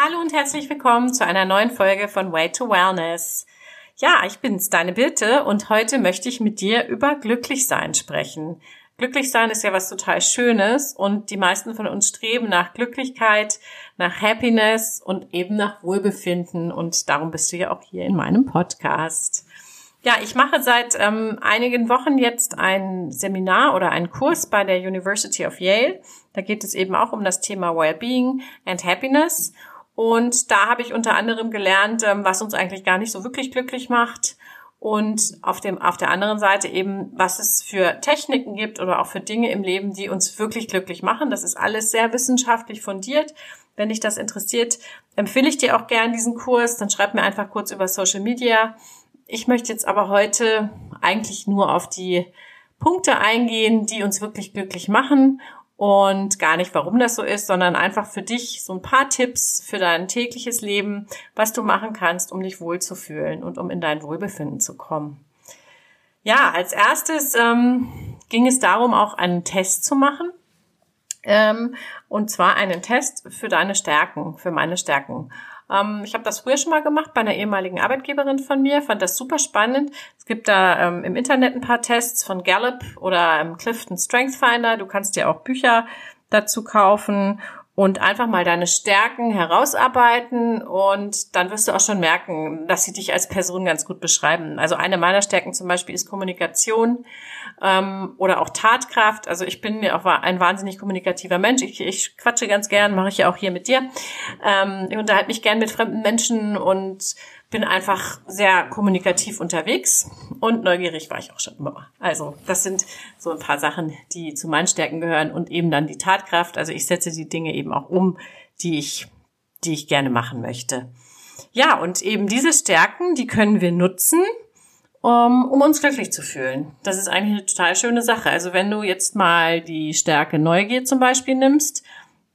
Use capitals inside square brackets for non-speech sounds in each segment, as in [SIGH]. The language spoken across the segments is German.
Hallo und herzlich willkommen zu einer neuen Folge von Way to Wellness. Ja, ich bin's, deine Birte, und heute möchte ich mit dir über Glücklichsein sprechen. Glücklichsein ist ja was total Schönes und die meisten von uns streben nach Glücklichkeit, nach Happiness und eben nach Wohlbefinden und darum bist du ja auch hier in meinem Podcast. Ja, ich mache seit ähm, einigen Wochen jetzt ein Seminar oder einen Kurs bei der University of Yale. Da geht es eben auch um das Thema Wellbeing and Happiness. Und da habe ich unter anderem gelernt, ähm, was uns eigentlich gar nicht so wirklich glücklich macht. Und auf dem, auf der anderen Seite eben, was es für Techniken gibt oder auch für Dinge im Leben, die uns wirklich glücklich machen. Das ist alles sehr wissenschaftlich fundiert. Wenn dich das interessiert, empfehle ich dir auch gern diesen Kurs. Dann schreib mir einfach kurz über Social Media. Ich möchte jetzt aber heute eigentlich nur auf die Punkte eingehen, die uns wirklich glücklich machen und gar nicht, warum das so ist, sondern einfach für dich so ein paar Tipps für dein tägliches Leben, was du machen kannst, um dich wohlzufühlen und um in dein Wohlbefinden zu kommen. Ja, als erstes ähm, ging es darum, auch einen Test zu machen. Ähm, und zwar einen Test für deine Stärken, für meine Stärken. Ähm, ich habe das früher schon mal gemacht bei einer ehemaligen Arbeitgeberin von mir, fand das super spannend. Es gibt da ähm, im Internet ein paar Tests von Gallup oder ähm, Clifton Strength Finder. Du kannst dir auch Bücher dazu kaufen und einfach mal deine Stärken herausarbeiten und dann wirst du auch schon merken, dass sie dich als Person ganz gut beschreiben. Also eine meiner Stärken zum Beispiel ist Kommunikation ähm, oder auch Tatkraft. Also ich bin ja auch ein wahnsinnig kommunikativer Mensch. Ich, ich quatsche ganz gern, mache ich ja auch hier mit dir. Ähm, ich unterhalte mich gern mit fremden Menschen und bin einfach sehr kommunikativ unterwegs und neugierig war ich auch schon immer. Also das sind so ein paar Sachen, die zu meinen Stärken gehören und eben dann die Tatkraft. Also ich setze die Dinge eben auch um, die ich, die ich gerne machen möchte. Ja, und eben diese Stärken, die können wir nutzen, um, um uns glücklich zu fühlen. Das ist eigentlich eine total schöne Sache. Also wenn du jetzt mal die Stärke Neugier zum Beispiel nimmst,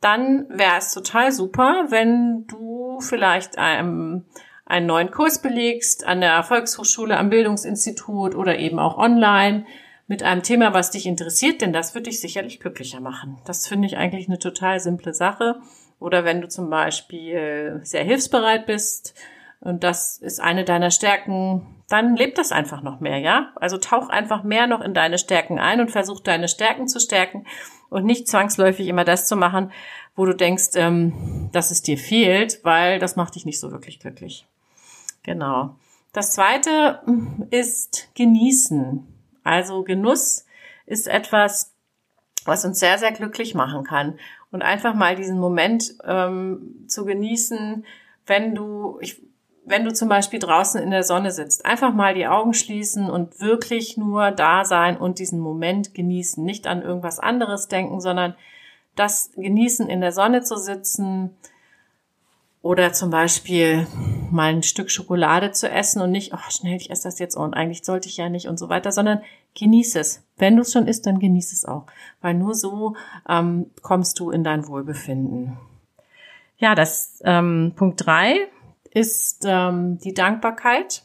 dann wäre es total super, wenn du vielleicht einem einen neuen Kurs belegst an der Volkshochschule, am Bildungsinstitut oder eben auch online mit einem Thema, was dich interessiert, denn das wird dich sicherlich glücklicher machen. Das finde ich eigentlich eine total simple Sache. Oder wenn du zum Beispiel sehr hilfsbereit bist und das ist eine deiner Stärken, dann lebt das einfach noch mehr, ja? Also tauch einfach mehr noch in deine Stärken ein und versuch deine Stärken zu stärken und nicht zwangsläufig immer das zu machen, wo du denkst, ähm, dass es dir fehlt, weil das macht dich nicht so wirklich glücklich. Genau. Das zweite ist genießen. Also Genuss ist etwas, was uns sehr, sehr glücklich machen kann. Und einfach mal diesen Moment ähm, zu genießen, wenn du, ich, wenn du zum Beispiel draußen in der Sonne sitzt, einfach mal die Augen schließen und wirklich nur da sein und diesen Moment genießen. Nicht an irgendwas anderes denken, sondern das genießen, in der Sonne zu sitzen, oder zum Beispiel mal ein Stück Schokolade zu essen und nicht, oh schnell, ich esse das jetzt und eigentlich sollte ich ja nicht und so weiter, sondern genieß es. Wenn du es schon isst, dann genieß es auch. Weil nur so ähm, kommst du in dein Wohlbefinden. Ja, das ähm, Punkt drei ist ähm, die Dankbarkeit.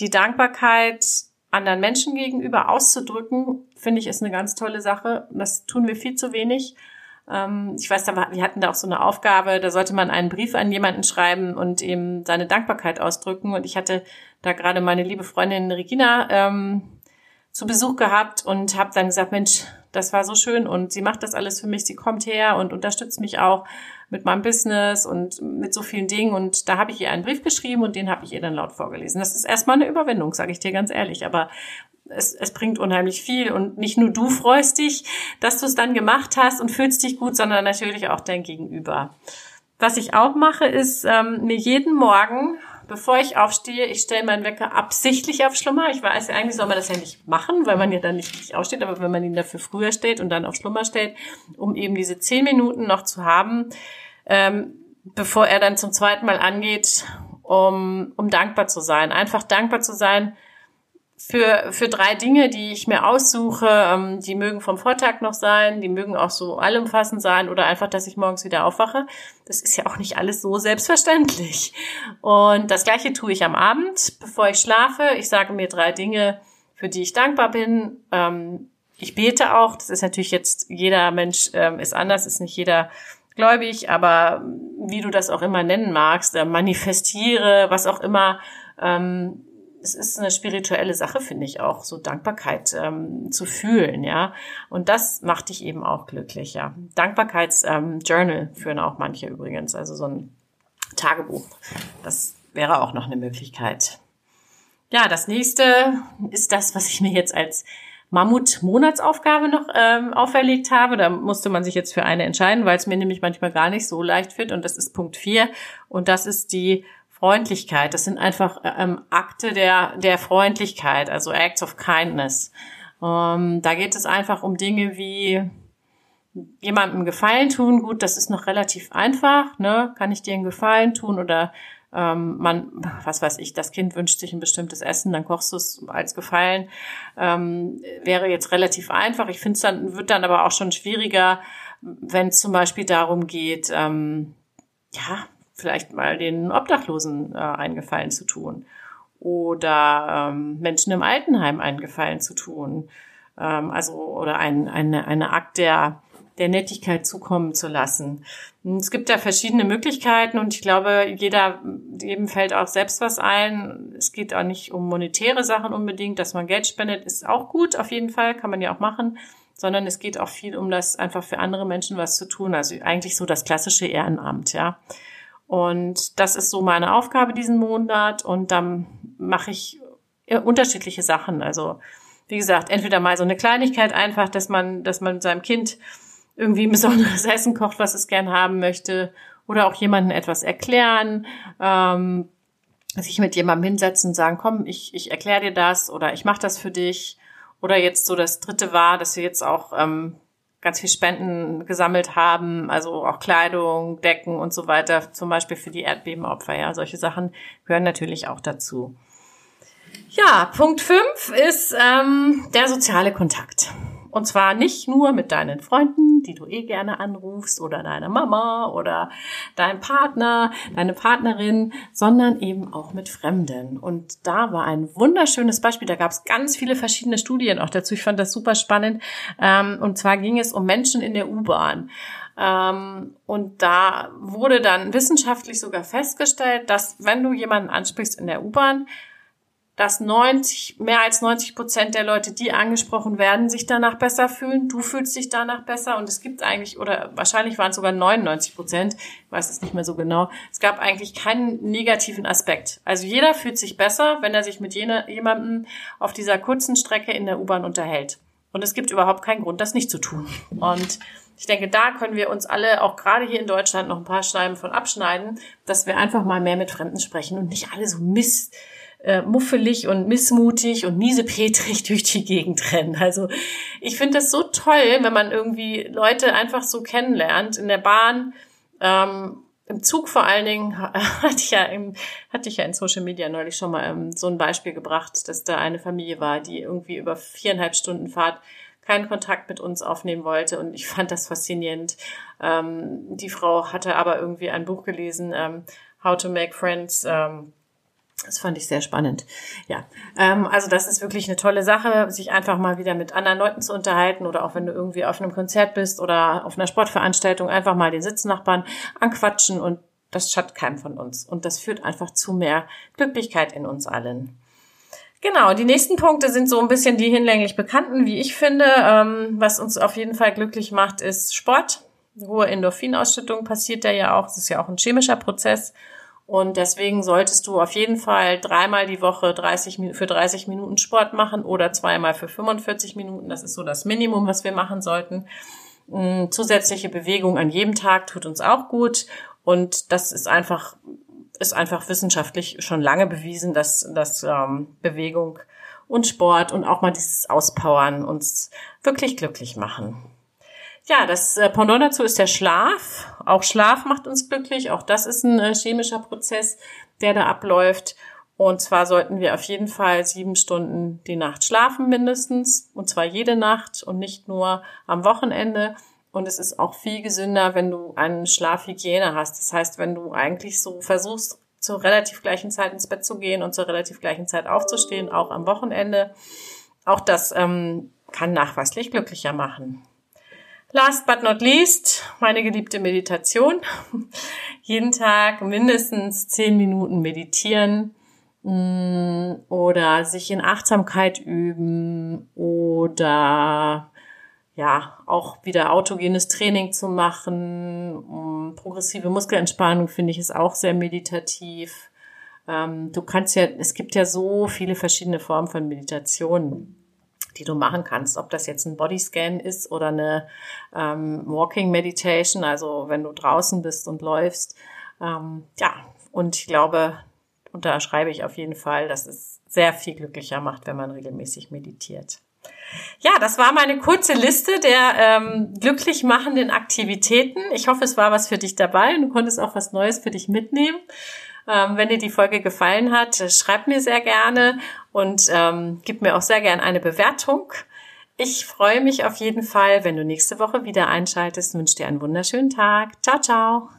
Die Dankbarkeit anderen Menschen gegenüber auszudrücken, finde ich, ist eine ganz tolle Sache. Das tun wir viel zu wenig. Ähm, ich weiß, wir hatten da auch so eine Aufgabe, da sollte man einen Brief an jemanden schreiben und ihm seine Dankbarkeit ausdrücken. Und ich hatte da gerade meine liebe Freundin Regina ähm, zu Besuch gehabt und habe dann gesagt, Mensch, das war so schön und sie macht das alles für mich, sie kommt her und unterstützt mich auch mit meinem Business und mit so vielen Dingen. Und da habe ich ihr einen Brief geschrieben und den habe ich ihr dann laut vorgelesen. Das ist erstmal eine Überwindung, sage ich dir ganz ehrlich. Aber es, es bringt unheimlich viel und nicht nur du freust dich, dass du es dann gemacht hast und fühlst dich gut, sondern natürlich auch dein Gegenüber. Was ich auch mache, ist ähm, mir jeden Morgen, bevor ich aufstehe, ich stelle meinen Wecker absichtlich auf Schlummer. Ich weiß, eigentlich soll man das ja nicht machen, weil man ja dann nicht richtig aufsteht, aber wenn man ihn dafür früher stellt und dann auf Schlummer stellt, um eben diese zehn Minuten noch zu haben, ähm, bevor er dann zum zweiten Mal angeht, um, um dankbar zu sein. Einfach dankbar zu sein, für, für drei Dinge, die ich mir aussuche. Ähm, die mögen vom Vortag noch sein, die mögen auch so allumfassend sein oder einfach, dass ich morgens wieder aufwache. Das ist ja auch nicht alles so selbstverständlich. Und das gleiche tue ich am Abend, bevor ich schlafe. Ich sage mir drei Dinge, für die ich dankbar bin. Ähm, ich bete auch. Das ist natürlich jetzt, jeder Mensch ähm, ist anders, ist nicht jeder gläubig, aber wie du das auch immer nennen magst, manifestiere, was auch immer, es ist eine spirituelle Sache, finde ich auch, so Dankbarkeit ähm, zu fühlen, ja. Und das macht dich eben auch glücklich, ja. Dankbarkeitsjournal ähm, führen auch manche übrigens, also so ein Tagebuch. Das wäre auch noch eine Möglichkeit. Ja, das nächste ist das, was ich mir jetzt als Mammut-Monatsaufgabe noch ähm, auferlegt habe. Da musste man sich jetzt für eine entscheiden, weil es mir nämlich manchmal gar nicht so leicht wird. Und das ist Punkt 4. Und das ist die Freundlichkeit. Das sind einfach ähm, Akte der, der Freundlichkeit, also Acts of Kindness. Ähm, da geht es einfach um Dinge wie jemandem Gefallen tun. Gut, das ist noch relativ einfach. Ne? Kann ich dir einen Gefallen tun oder ähm, man, was weiß ich, das Kind wünscht sich ein bestimmtes Essen, dann kochst du es als Gefallen. Ähm, wäre jetzt relativ einfach. Ich finde es dann, wird dann aber auch schon schwieriger, wenn es zum Beispiel darum geht, ähm, ja, vielleicht mal den Obdachlosen äh, einen Gefallen zu tun oder ähm, Menschen im Altenheim einen Gefallen zu tun. Ähm, also, oder ein, eine, eine Akt der der Nettigkeit zukommen zu lassen. Es gibt da verschiedene Möglichkeiten und ich glaube, jeder, jedem fällt auch selbst was ein. Es geht auch nicht um monetäre Sachen unbedingt, dass man Geld spendet, ist auch gut, auf jeden Fall, kann man ja auch machen, sondern es geht auch viel um das einfach für andere Menschen was zu tun. Also eigentlich so das klassische Ehrenamt, ja. Und das ist so meine Aufgabe diesen Monat und dann mache ich unterschiedliche Sachen. Also, wie gesagt, entweder mal so eine Kleinigkeit einfach, dass man, dass man seinem Kind irgendwie ein besonderes [LAUGHS] Essen kocht, was es gern haben möchte, oder auch jemandem etwas erklären, ähm, sich mit jemandem hinsetzen und sagen, komm, ich, ich erkläre dir das oder ich mache das für dich. Oder jetzt so das dritte war, dass wir jetzt auch ähm, ganz viel Spenden gesammelt haben, also auch Kleidung, Decken und so weiter, zum Beispiel für die Erdbebenopfer. Ja, solche Sachen gehören natürlich auch dazu. Ja, Punkt fünf ist ähm, der soziale Kontakt. Und zwar nicht nur mit deinen Freunden, die du eh gerne anrufst, oder deiner Mama oder deinem Partner, deine Partnerin, sondern eben auch mit Fremden. Und da war ein wunderschönes Beispiel. Da gab es ganz viele verschiedene Studien auch dazu. Ich fand das super spannend. Ähm, und zwar ging es um Menschen in der U-Bahn. Ähm, und da wurde dann wissenschaftlich sogar festgestellt, dass wenn du jemanden ansprichst in der U-Bahn, dass 90, mehr als 90 Prozent der Leute, die angesprochen werden, sich danach besser fühlen. Du fühlst dich danach besser und es gibt eigentlich, oder wahrscheinlich waren es sogar 99 Prozent, ich weiß es nicht mehr so genau, es gab eigentlich keinen negativen Aspekt. Also jeder fühlt sich besser, wenn er sich mit jemandem auf dieser kurzen Strecke in der U-Bahn unterhält. Und es gibt überhaupt keinen Grund, das nicht zu tun. Und ich denke, da können wir uns alle, auch gerade hier in Deutschland, noch ein paar Scheiben von abschneiden, dass wir einfach mal mehr mit Fremden sprechen und nicht alle so Mist äh, muffelig und missmutig und miesepetrig [LAUGHS] durch die Gegend rennen. Also ich finde das so toll, wenn man irgendwie Leute einfach so kennenlernt in der Bahn. Ähm, im Zug vor allen Dingen [LAUGHS] hatte ich ja im, hatte ich ja in Social Media neulich schon mal ähm, so ein Beispiel gebracht, dass da eine Familie war, die irgendwie über viereinhalb Stunden Fahrt keinen Kontakt mit uns aufnehmen wollte und ich fand das faszinierend. Ähm, die Frau hatte aber irgendwie ein Buch gelesen, ähm, How to Make Friends. Ähm, das fand ich sehr spannend. Ja, ähm, also das ist wirklich eine tolle Sache, sich einfach mal wieder mit anderen Leuten zu unterhalten oder auch wenn du irgendwie auf einem Konzert bist oder auf einer Sportveranstaltung einfach mal den Sitznachbarn anquatschen und das schadet keinem von uns. Und das führt einfach zu mehr Glücklichkeit in uns allen. Genau, die nächsten Punkte sind so ein bisschen die hinlänglich bekannten, wie ich finde. Ähm, was uns auf jeden Fall glücklich macht, ist Sport. Hohe Endorphinausschüttung passiert da ja auch. Das ist ja auch ein chemischer Prozess. Und deswegen solltest du auf jeden Fall dreimal die Woche 30, für 30 Minuten Sport machen oder zweimal für 45 Minuten. Das ist so das Minimum, was wir machen sollten. Mm, zusätzliche Bewegung an jedem Tag tut uns auch gut. Und das ist einfach, ist einfach wissenschaftlich schon lange bewiesen, dass, dass ähm, Bewegung und Sport und auch mal dieses Auspowern uns wirklich glücklich machen. Ja, das äh, Pendant dazu ist der Schlaf. Auch Schlaf macht uns glücklich. Auch das ist ein äh, chemischer Prozess, der da abläuft. Und zwar sollten wir auf jeden Fall sieben Stunden die Nacht schlafen mindestens. Und zwar jede Nacht und nicht nur am Wochenende. Und es ist auch viel gesünder, wenn du eine Schlafhygiene hast. Das heißt, wenn du eigentlich so versuchst, zur relativ gleichen Zeit ins Bett zu gehen und zur relativ gleichen Zeit aufzustehen, auch am Wochenende. Auch das ähm, kann nachweislich glücklicher machen. Last but not least, meine geliebte Meditation. Jeden Tag mindestens zehn Minuten meditieren mm, oder sich in Achtsamkeit üben oder ja, auch wieder autogenes Training zu machen. Progressive Muskelentspannung finde ich ist auch sehr meditativ. Ähm, du kannst ja, es gibt ja so viele verschiedene Formen von Meditation die du machen kannst. Ob das jetzt ein Bodyscan ist oder eine ähm, Walking Meditation, also wenn du draußen bist und läufst. Ähm, ja, und ich glaube, unterschreibe ich auf jeden Fall, dass es sehr viel glücklicher macht, wenn man regelmäßig meditiert. Ja, das war meine kurze Liste der ähm, glücklich machenden Aktivitäten. Ich hoffe, es war was für dich dabei und du konntest auch was Neues für dich mitnehmen. Ähm, wenn dir die Folge gefallen hat, schreib mir sehr gerne und ähm, gib mir auch sehr gerne eine Bewertung. Ich freue mich auf jeden Fall, wenn du nächste Woche wieder einschaltest. Ich wünsche dir einen wunderschönen Tag. Ciao, ciao.